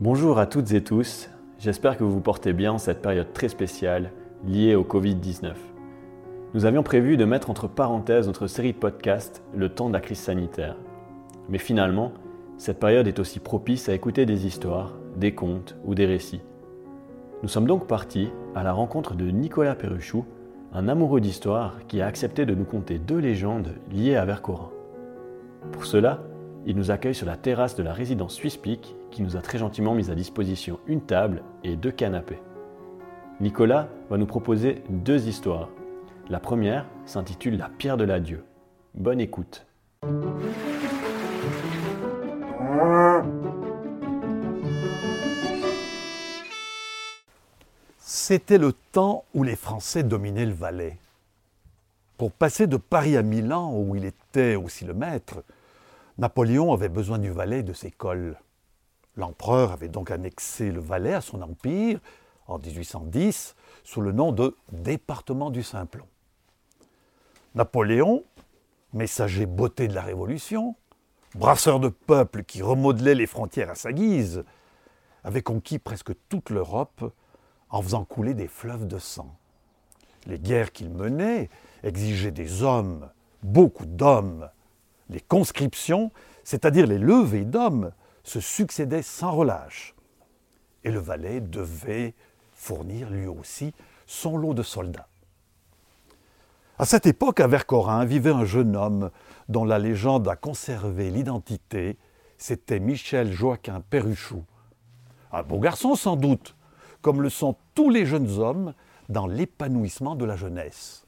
Bonjour à toutes et tous, j'espère que vous vous portez bien en cette période très spéciale liée au Covid-19. Nous avions prévu de mettre entre parenthèses notre série de podcasts le temps de la crise sanitaire. Mais finalement, cette période est aussi propice à écouter des histoires, des contes ou des récits. Nous sommes donc partis à la rencontre de Nicolas Perruchou, un amoureux d'histoire qui a accepté de nous conter deux légendes liées à Vercorin. Pour cela, il nous accueille sur la terrasse de la résidence Swiss Peak qui nous a très gentiment mis à disposition une table et deux canapés. Nicolas va nous proposer deux histoires. La première s'intitule La pierre de l'adieu. Bonne écoute. C'était le temps où les Français dominaient le Valais. Pour passer de Paris à Milan, où il était aussi le maître, Napoléon avait besoin du Valais et de ses cols. L'empereur avait donc annexé le Valais à son empire en 1810 sous le nom de département du Simplon. Napoléon, messager beauté de la Révolution, brasseur de peuple qui remodelait les frontières à sa guise, avait conquis presque toute l'Europe en faisant couler des fleuves de sang. Les guerres qu'il menait exigeaient des hommes, beaucoup d'hommes. Les conscriptions, c'est-à-dire les levées d'hommes, se succédaient sans relâche. Et le Valais devait fournir lui aussi son lot de soldats. À cette époque, à Vercorin vivait un jeune homme dont la légende a conservé l'identité. C'était Michel Joaquin Perruchou. Un beau garçon sans doute, comme le sont tous les jeunes hommes dans l'épanouissement de la jeunesse.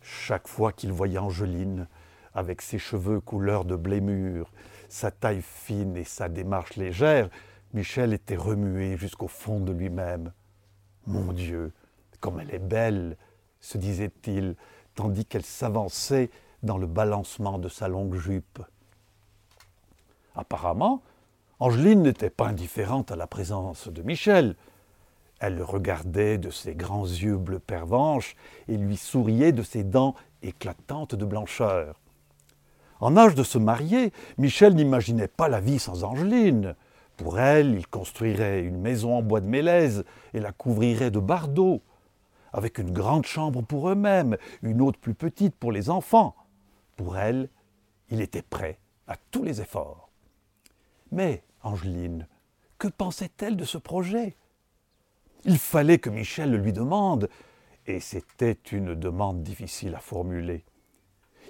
Chaque fois qu'il voyait Angeline, avec ses cheveux couleur de blé mûr, sa taille fine et sa démarche légère, Michel était remué jusqu'au fond de lui-même. Mon Dieu, comme elle est belle, se disait-il, tandis qu'elle s'avançait dans le balancement de sa longue jupe. Apparemment, Angeline n'était pas indifférente à la présence de Michel. Elle le regardait de ses grands yeux bleu pervenche et lui souriait de ses dents éclatantes de blancheur. En âge de se marier, Michel n'imaginait pas la vie sans Angeline. Pour elle, il construirait une maison en bois de mélèze et la couvrirait de bardeaux, avec une grande chambre pour eux-mêmes, une autre plus petite pour les enfants. Pour elle, il était prêt à tous les efforts. Mais Angeline, que pensait-elle de ce projet? Il fallait que Michel le lui demande, et c'était une demande difficile à formuler.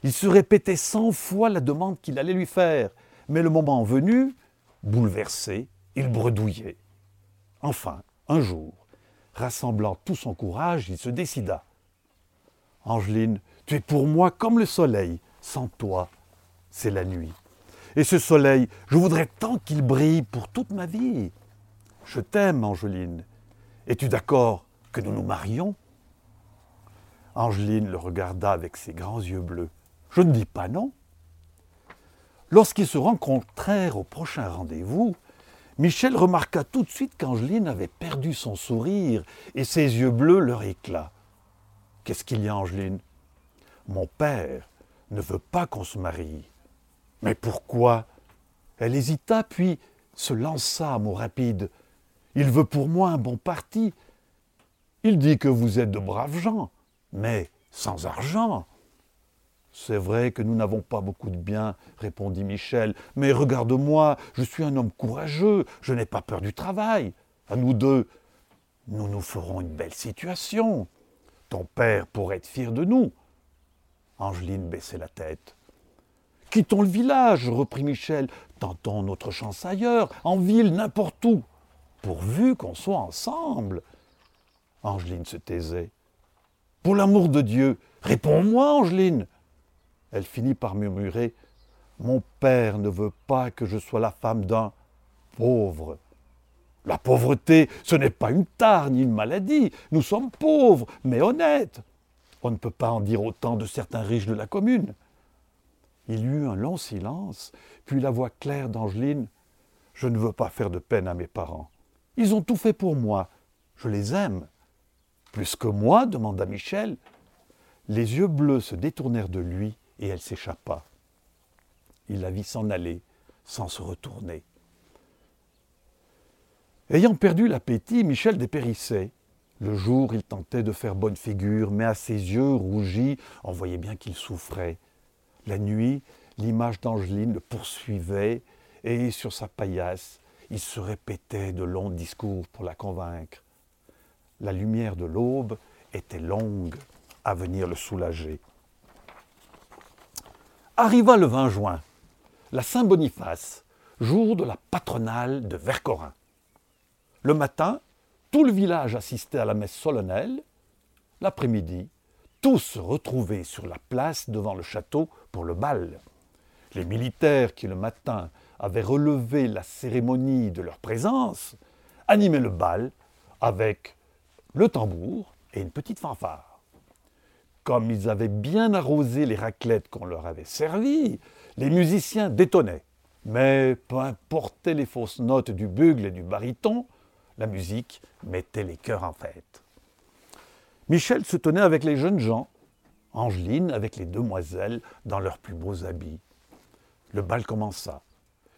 Il se répétait cent fois la demande qu'il allait lui faire, mais le moment venu, bouleversé, il bredouillait. Enfin, un jour, rassemblant tout son courage, il se décida. Angeline, tu es pour moi comme le soleil, sans toi, c'est la nuit. Et ce soleil, je voudrais tant qu'il brille pour toute ma vie. Je t'aime, Angeline. Es-tu d'accord que nous nous marions? Angeline le regarda avec ses grands yeux bleus. Je ne dis pas non. Lorsqu'ils se rencontrèrent au prochain rendez-vous, Michel remarqua tout de suite qu'Angeline avait perdu son sourire et ses yeux bleus leur éclat. Qu'est-ce qu'il y a, Angeline Mon père ne veut pas qu'on se marie. Mais pourquoi? Elle hésita, puis se lança à mot rapide. Il veut pour moi un bon parti. Il dit que vous êtes de braves gens, mais sans argent. C'est vrai que nous n'avons pas beaucoup de biens, répondit Michel, mais regarde-moi, je suis un homme courageux, je n'ai pas peur du travail. À nous deux, nous nous ferons une belle situation. Ton père pourrait être fier de nous. Angeline baissait la tête. Quittons le village, reprit Michel, tentons notre chance ailleurs, en ville, n'importe où, pourvu qu'on soit ensemble. Angeline se taisait. Pour l'amour de Dieu, réponds-moi, Angeline. Elle finit par murmurer Mon père ne veut pas que je sois la femme d'un pauvre. La pauvreté, ce n'est pas une tare ni une maladie. Nous sommes pauvres, mais honnêtes. On ne peut pas en dire autant de certains riches de la commune. Il y eut un long silence, puis la voix claire d'Angeline Je ne veux pas faire de peine à mes parents. Ils ont tout fait pour moi. Je les aime. Plus que moi demanda Michel. Les yeux bleus se détournèrent de lui et elle s'échappa. Il la vit s'en aller sans se retourner. Ayant perdu l'appétit, Michel dépérissait. Le jour, il tentait de faire bonne figure, mais à ses yeux rougis, on voyait bien qu'il souffrait. La nuit, l'image d'Angeline le poursuivait, et sur sa paillasse, il se répétait de longs discours pour la convaincre. La lumière de l'aube était longue à venir le soulager. Arriva le 20 juin, la Saint-Boniface, jour de la patronale de Vercorin. Le matin, tout le village assistait à la messe solennelle. L'après-midi, tous se retrouvaient sur la place devant le château pour le bal. Les militaires qui le matin avaient relevé la cérémonie de leur présence animaient le bal avec le tambour et une petite fanfare. Comme ils avaient bien arrosé les raclettes qu'on leur avait servies, les musiciens détonnaient. Mais peu importaient les fausses notes du bugle et du baryton, la musique mettait les cœurs en fête. Michel se tenait avec les jeunes gens, Angeline avec les demoiselles dans leurs plus beaux habits. Le bal commença.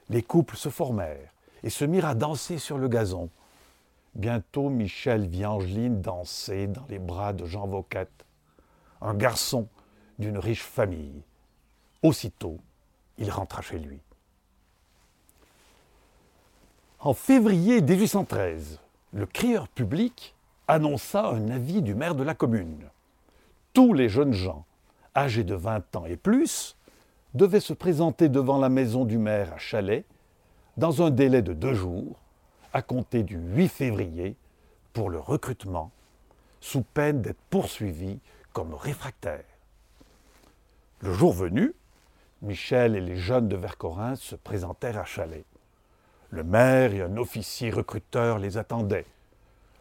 Les couples se formèrent et se mirent à danser sur le gazon. Bientôt, Michel vit Angeline danser dans les bras de Jean Vocat, un garçon d'une riche famille. Aussitôt, il rentra chez lui. En février 1813, le crieur public annonça un avis du maire de la commune. Tous les jeunes gens, âgés de 20 ans et plus, devaient se présenter devant la maison du maire à Chalais dans un délai de deux jours, à compter du 8 février, pour le recrutement, sous peine d'être poursuivis comme réfractaires. Le jour venu, Michel et les jeunes de Vercorin se présentèrent à Chalais. Le maire et un officier recruteur les attendaient.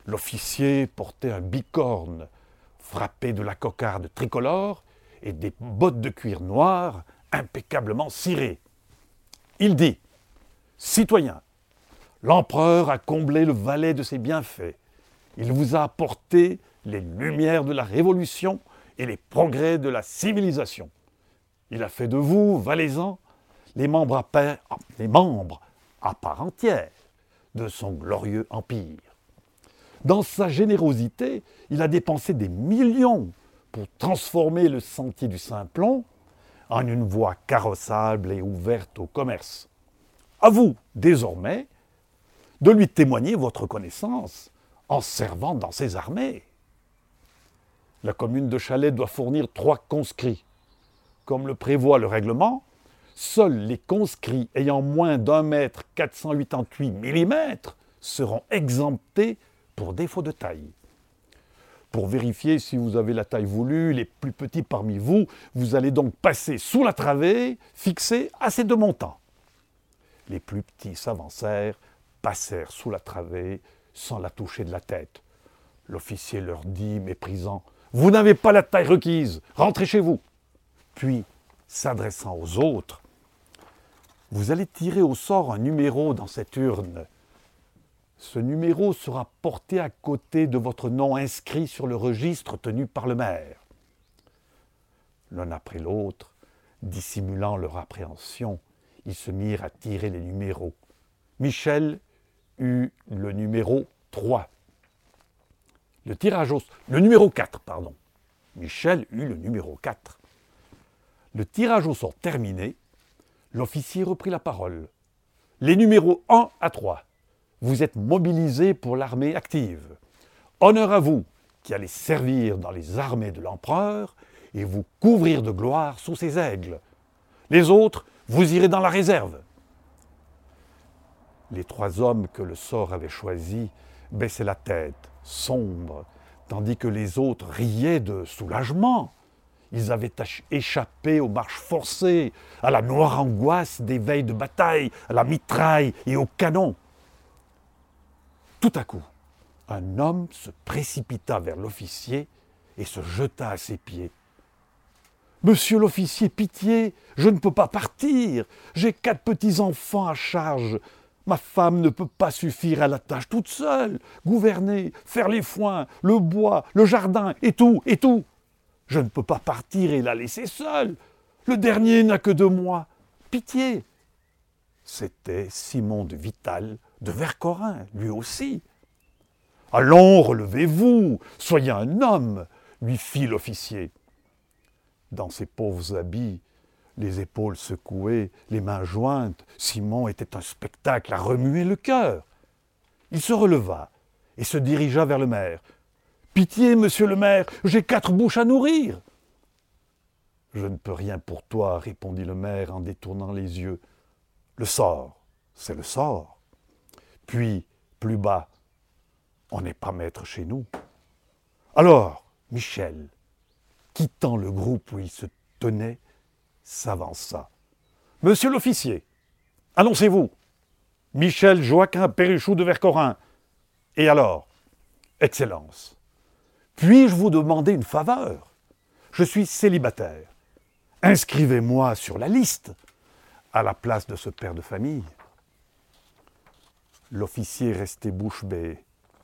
L'officier portait un bicorne frappé de la cocarde tricolore et des bottes de cuir noir impeccablement cirées. Il dit Citoyens, l'empereur a comblé le valet de ses bienfaits. Il vous a apporté les lumières de la révolution et les progrès de la civilisation. Il a fait de vous, valaisans, les membres à, les membres à part entière de son glorieux empire. Dans sa générosité, il a dépensé des millions pour transformer le sentier du Simplon en une voie carrossable et ouverte au commerce. À vous, désormais, de lui témoigner votre connaissance en servant dans ses armées. La commune de Chalais doit fournir trois conscrits. Comme le prévoit le règlement, Seuls les conscrits ayant moins d'un mètre 488 mm seront exemptés pour défaut de taille. Pour vérifier si vous avez la taille voulue, les plus petits parmi vous, vous allez donc passer sous la travée fixée à ces deux montants. Les plus petits s'avancèrent, passèrent sous la travée sans la toucher de la tête. L'officier leur dit, méprisant, Vous n'avez pas la taille requise, rentrez chez vous. Puis, s'adressant aux autres, vous allez tirer au sort un numéro dans cette urne. Ce numéro sera porté à côté de votre nom inscrit sur le registre tenu par le maire. L'un après l'autre, dissimulant leur appréhension, ils se mirent à tirer les numéros. Michel le numéro 3. Le tirage au le numéro 4, pardon. Michel eut le numéro 4. Le tirage au sort terminé, L'officier reprit la parole. Les numéros 1 à 3, vous êtes mobilisés pour l'armée active. Honneur à vous qui allez servir dans les armées de l'empereur et vous couvrir de gloire sous ses aigles. Les autres, vous irez dans la réserve. Les trois hommes que le sort avait choisis baissaient la tête, sombres, tandis que les autres riaient de soulagement. Ils avaient échappé aux marches forcées, à la noire angoisse des veilles de bataille, à la mitraille et au canon. Tout à coup, un homme se précipita vers l'officier et se jeta à ses pieds. Monsieur l'officier, pitié, je ne peux pas partir. J'ai quatre petits-enfants à charge. Ma femme ne peut pas suffire à la tâche toute seule. Gouverner, faire les foins, le bois, le jardin, et tout, et tout. Je ne peux pas partir et la laisser seule. Le dernier n'a que deux mois. Pitié. C'était Simon de Vital, de Vercorin, lui aussi. Allons, relevez-vous, soyez un homme, lui fit l'officier. Dans ses pauvres habits, les épaules secouées, les mains jointes, Simon était un spectacle à remuer le cœur. Il se releva et se dirigea vers le maire. Pitié, monsieur le maire, j'ai quatre bouches à nourrir. Je ne peux rien pour toi, répondit le maire en détournant les yeux. Le sort, c'est le sort. Puis, plus bas, on n'est pas maître chez nous. Alors, Michel, quittant le groupe où il se tenait, s'avança. Monsieur l'officier, annoncez-vous. Michel Joaquin Perruchou de Vercorin. Et alors Excellence, puis-je vous demander une faveur? Je suis célibataire. Inscrivez-moi sur la liste à la place de ce père de famille. L'officier restait bouche bée.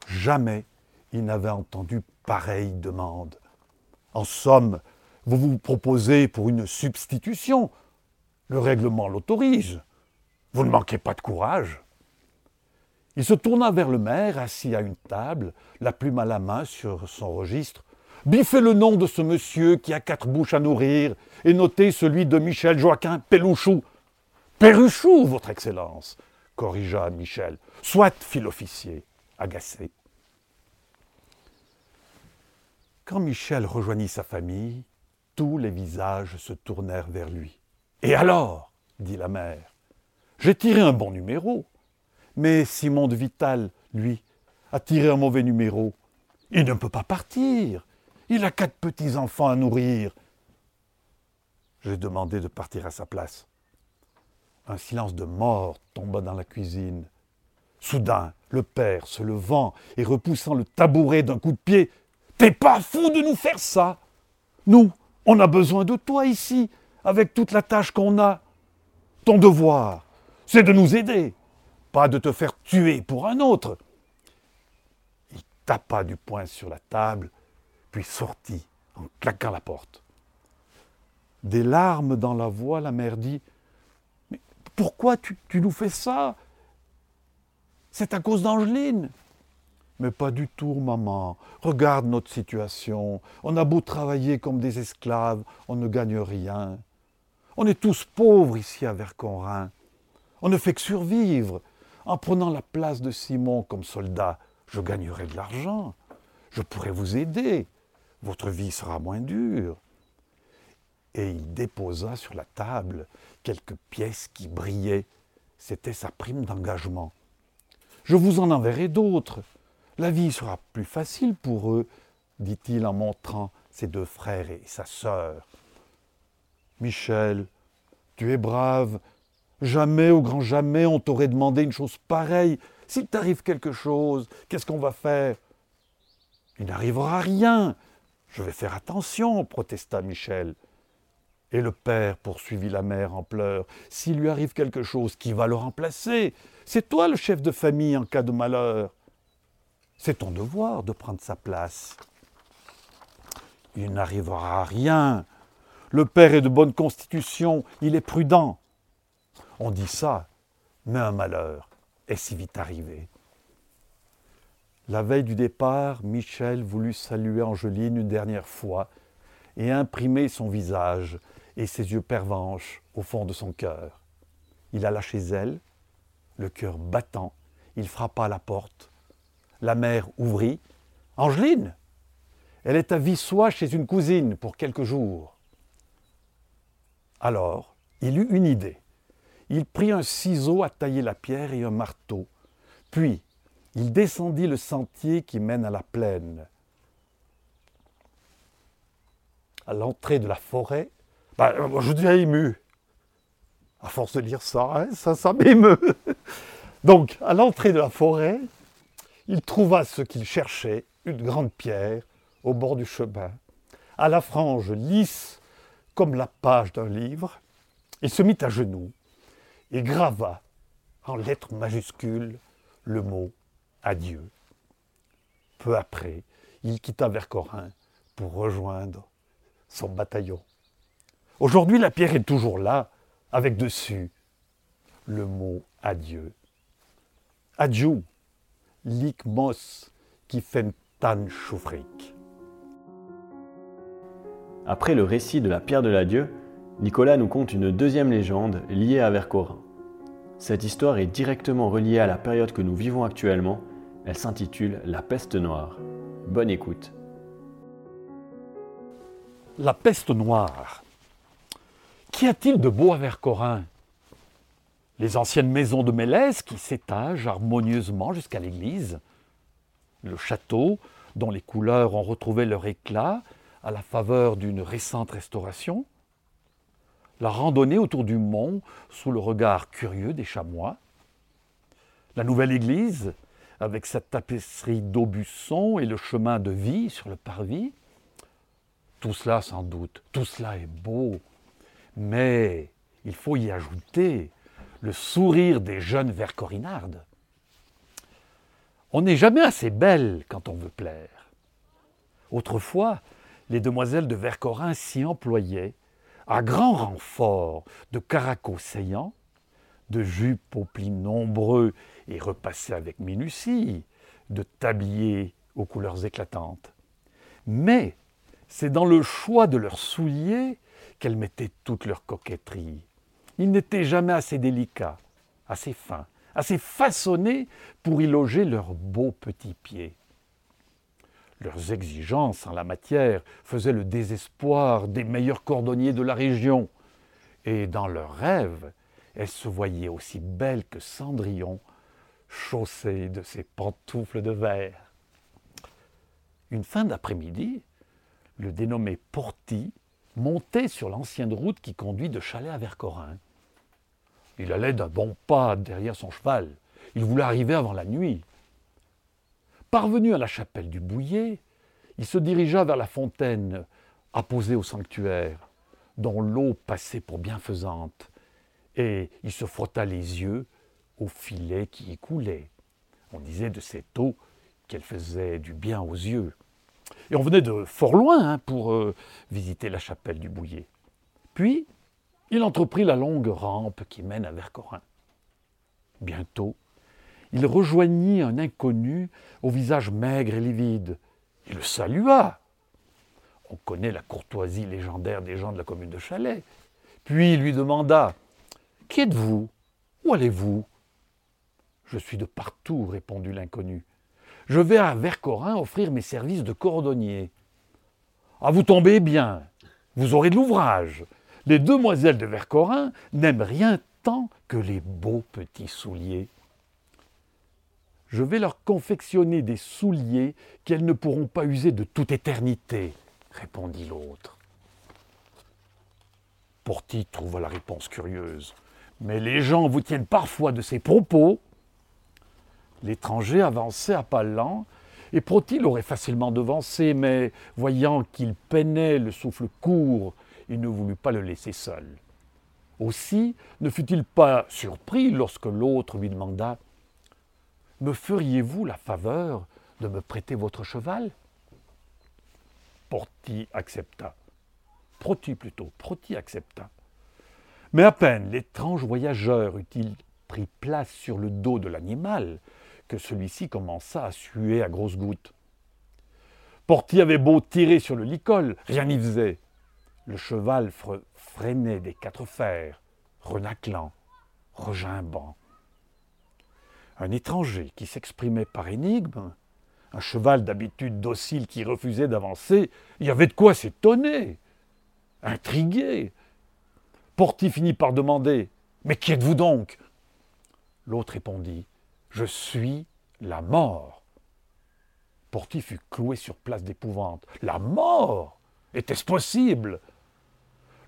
Jamais il n'avait entendu pareille demande. En somme, vous vous proposez pour une substitution. Le règlement l'autorise. Vous ne manquez pas de courage. Il se tourna vers le maire, assis à une table, la plume à la main sur son registre. Biffez le nom de ce monsieur qui a quatre bouches à nourrir et notez celui de Michel Joaquin Pelouchou. Perruchou, votre Excellence, corrigea Michel. Soit, fit l'officier, agacé. Quand Michel rejoignit sa famille, tous les visages se tournèrent vers lui. Et alors? dit la mère. J'ai tiré un bon numéro. Mais Simon de Vital, lui, a tiré un mauvais numéro. Il ne peut pas partir. Il a quatre petits-enfants à nourrir. J'ai demandé de partir à sa place. Un silence de mort tomba dans la cuisine. Soudain, le père, se levant et repoussant le tabouret d'un coup de pied, T'es pas fou de nous faire ça Nous, on a besoin de toi ici, avec toute la tâche qu'on a. Ton devoir, c'est de nous aider, pas de te faire tuer pour un autre. Il tapa du poing sur la table, puis sortit en claquant la porte. Des larmes dans la voix, la mère dit Mais pourquoi tu, tu nous fais ça? C'est à cause d'Angeline. Mais pas du tout, maman. Regarde notre situation. On a beau travailler comme des esclaves, on ne gagne rien. On est tous pauvres ici à Verconrin. On ne fait que survivre. En prenant la place de Simon comme soldat, je gagnerai de l'argent. Je pourrai vous aider. Votre vie sera moins dure. Et il déposa sur la table quelques pièces qui brillaient. C'était sa prime d'engagement. Je vous en enverrai d'autres. La vie sera plus facile pour eux, dit-il en montrant ses deux frères et sa sœur. Michel, tu es brave. Jamais, au grand jamais, on t'aurait demandé une chose pareille. S'il t'arrive quelque chose, qu'est-ce qu'on va faire? Il n'arrivera rien. Je vais faire attention, protesta Michel. Et le père poursuivit la mère en pleurs. S'il lui arrive quelque chose, qui va le remplacer? C'est toi le chef de famille en cas de malheur. C'est ton devoir de prendre sa place. Il n'arrivera à rien. Le père est de bonne constitution, il est prudent. On dit ça, mais un malheur est si vite arrivé. La veille du départ, Michel voulut saluer Angeline une dernière fois et imprimer son visage et ses yeux pervenches au fond de son cœur. Il alla chez elle, le cœur battant, il frappa à la porte, la mère ouvrit. Angeline Elle est à Vissois chez une cousine pour quelques jours. Alors, il eut une idée. Il prit un ciseau à tailler la pierre et un marteau. Puis, il descendit le sentier qui mène à la plaine. À l'entrée de la forêt, bah, je deviens ému. À force de lire ça, hein, ça, ça m'émeut. Donc, à l'entrée de la forêt, il trouva ce qu'il cherchait, une grande pierre, au bord du chemin, à la frange lisse comme la page d'un livre. Il se mit à genoux et grava en lettres majuscules le mot adieu. Peu après, il quitta Vercorin pour rejoindre son bataillon. Aujourd'hui, la pierre est toujours là, avec dessus le mot adieu. Adjou, lik mos qui fait choufrik. Après le récit de la pierre de l'adieu, Nicolas nous conte une deuxième légende liée à Vercorin. Cette histoire est directement reliée à la période que nous vivons actuellement. Elle s'intitule La peste noire. Bonne écoute. La peste noire. Qu'y a-t-il de beau à Vercorin? Les anciennes maisons de Mélèze qui s'étagent harmonieusement jusqu'à l'église. Le château, dont les couleurs ont retrouvé leur éclat à la faveur d'une récente restauration la randonnée autour du mont sous le regard curieux des chamois, la nouvelle église avec sa tapisserie d'aubusson et le chemin de vie sur le parvis. Tout cela sans doute, tout cela est beau, mais il faut y ajouter le sourire des jeunes vercorinardes. On n'est jamais assez belle quand on veut plaire. Autrefois, les demoiselles de Vercorin s'y employaient à grand renfort de caracos saillants, de jupes aux plis nombreux et repassés avec minutie, de tabliers aux couleurs éclatantes. Mais c'est dans le choix de leurs souliers qu'elles mettaient toute leur coquetterie. Ils n'étaient jamais assez délicats, assez fins, assez façonnés pour y loger leurs beaux petits pieds. Leurs exigences en la matière faisaient le désespoir des meilleurs cordonniers de la région, et dans leurs rêves, elles se voyaient aussi belles que Cendrillon, chaussée de ses pantoufles de verre. Une fin d'après-midi, le dénommé Porty montait sur l'ancienne route qui conduit de Chalet à Vercorin. Il allait d'un bon pas derrière son cheval. Il voulait arriver avant la nuit. Parvenu à la chapelle du Bouillet, il se dirigea vers la fontaine apposée au sanctuaire, dont l'eau passait pour bienfaisante, et il se frotta les yeux au filet qui y coulait. On disait de cette eau qu'elle faisait du bien aux yeux. Et on venait de fort loin hein, pour euh, visiter la chapelle du Bouillet. Puis, il entreprit la longue rampe qui mène à Vercorin. Bientôt, il rejoignit un inconnu au visage maigre et livide. Il le salua. On connaît la courtoisie légendaire des gens de la commune de Chalais. Puis il lui demanda Qui êtes-vous? Où allez-vous Je suis de partout, répondit l'inconnu. Je vais à Vercorin offrir mes services de cordonnier. Ah, vous tombez bien, vous aurez de l'ouvrage. Les demoiselles de Vercorin n'aiment rien tant que les beaux petits souliers je vais leur confectionner des souliers qu'elles ne pourront pas user de toute éternité, répondit l'autre. Porty trouva la réponse curieuse. Mais les gens vous tiennent parfois de ces propos. L'étranger avançait à pas lents, et Porty l'aurait facilement devancé, mais voyant qu'il peinait le souffle court, il ne voulut pas le laisser seul. Aussi ne fut-il pas surpris lorsque l'autre lui demanda me feriez-vous la faveur de me prêter votre cheval? Porty accepta. Proti plutôt, Proti accepta. Mais à peine l'étrange voyageur eut-il pris place sur le dos de l'animal que celui-ci commença à suer à grosses gouttes. Porty avait beau tirer sur le licol, rien n'y faisait. Le cheval freinait des quatre fers, renaclant, regimbant un étranger qui s'exprimait par énigme, un cheval d'habitude docile qui refusait d'avancer, il y avait de quoi s'étonner, intriguer. Porty finit par demander Mais qui êtes-vous donc? L'autre répondit Je suis la mort. Porty fut cloué sur place d'épouvante. La mort Était-ce possible?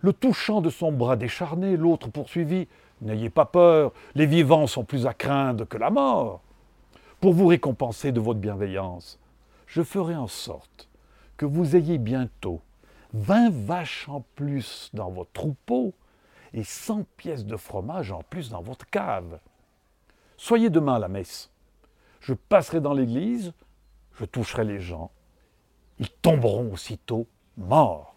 Le touchant de son bras décharné, l'autre poursuivit N'ayez pas peur, les vivants sont plus à craindre que la mort. Pour vous récompenser de votre bienveillance, je ferai en sorte que vous ayez bientôt vingt vaches en plus dans votre troupeau et cent pièces de fromage en plus dans votre cave. Soyez demain à la messe. Je passerai dans l'église, je toucherai les gens. Ils tomberont aussitôt morts.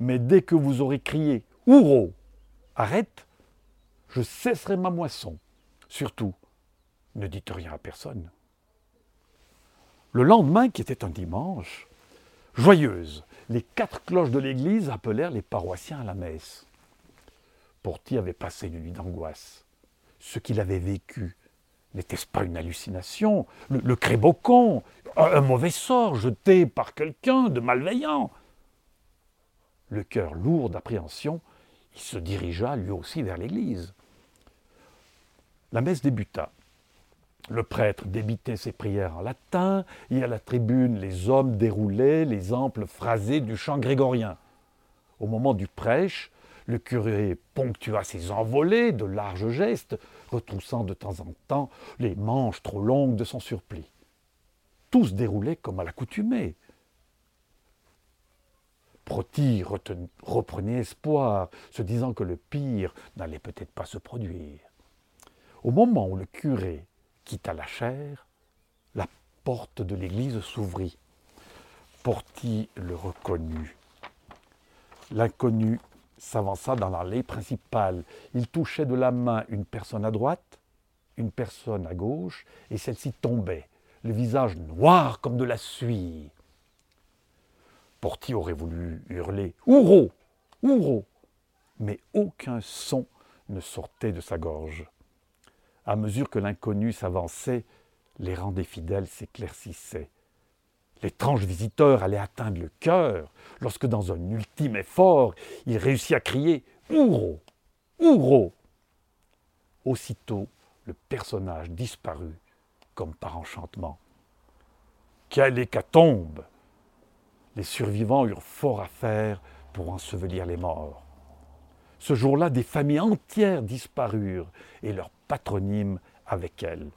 Mais dès que vous aurez crié Ouro Arrête je cesserai ma moisson. Surtout, ne dites rien à personne. Le lendemain, qui était un dimanche, joyeuse, les quatre cloches de l'église appelèrent les paroissiens à la messe. Porty avait passé une nuit d'angoisse? Ce qu'il avait vécu n'était-ce pas une hallucination? Le, le crébocon, un, mauvais sort jeté par quelqu'un de malveillant? Le cœur lourd d'appréhension, il se dirigea lui aussi vers l'église. La messe débuta. Le prêtre débitait ses prières en latin, et à la tribune, les hommes déroulaient les amples phrasés du chant grégorien. Au moment du prêche, le curé ponctua ses envolées de larges gestes, retroussant de temps en temps les manches trop longues de son surplis. Tout se déroulait comme à l'accoutumée. Proti reprenait espoir, se disant que le pire n'allait peut-être pas se produire. Au moment où le curé quitta la chaire, la porte de l'église s'ouvrit. Porti le reconnut. L'inconnu s'avança dans l'allée principale. Il touchait de la main une personne à droite, une personne à gauche, et celle-ci tombait, le visage noir comme de la suie. Porti aurait voulu hurler Ouro Ouro mais aucun son ne sortait de sa gorge. À mesure que l'inconnu s'avançait, les rangs des fidèles s'éclaircissaient. L'étrange visiteur allait atteindre le cœur lorsque, dans un ultime effort, il réussit à crier Ouro Ouro Aussitôt, le personnage disparut comme par enchantement. Quelle hécatombe Les survivants eurent fort à faire pour ensevelir les morts. Ce jour-là, des familles entières disparurent et leurs patronymes avec elles.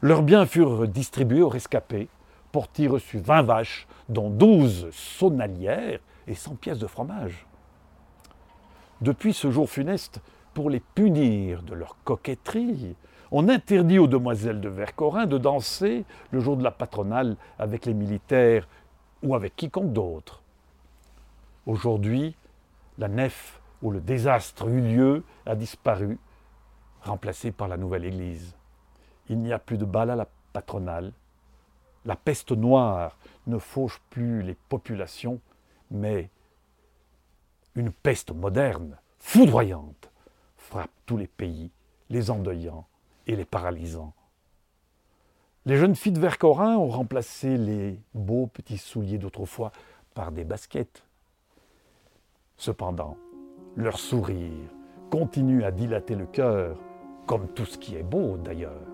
Leurs biens furent distribués aux rescapés. Porty reçut 20 vaches, dont 12 saunalières et 100 pièces de fromage. Depuis ce jour funeste, pour les punir de leur coquetterie, on interdit aux demoiselles de Vercorin de danser le jour de la patronale avec les militaires ou avec quiconque d'autre. Aujourd'hui, la nef où le désastre eut lieu a disparu, remplacé par la nouvelle Église. Il n'y a plus de bal à la patronale. La peste noire ne fauche plus les populations, mais une peste moderne, foudroyante, frappe tous les pays, les endeuillant et les paralysant. Les jeunes filles de Vercorin ont remplacé les beaux petits souliers d'autrefois par des baskets. Cependant, leur sourire continue à dilater le cœur, comme tout ce qui est beau d'ailleurs.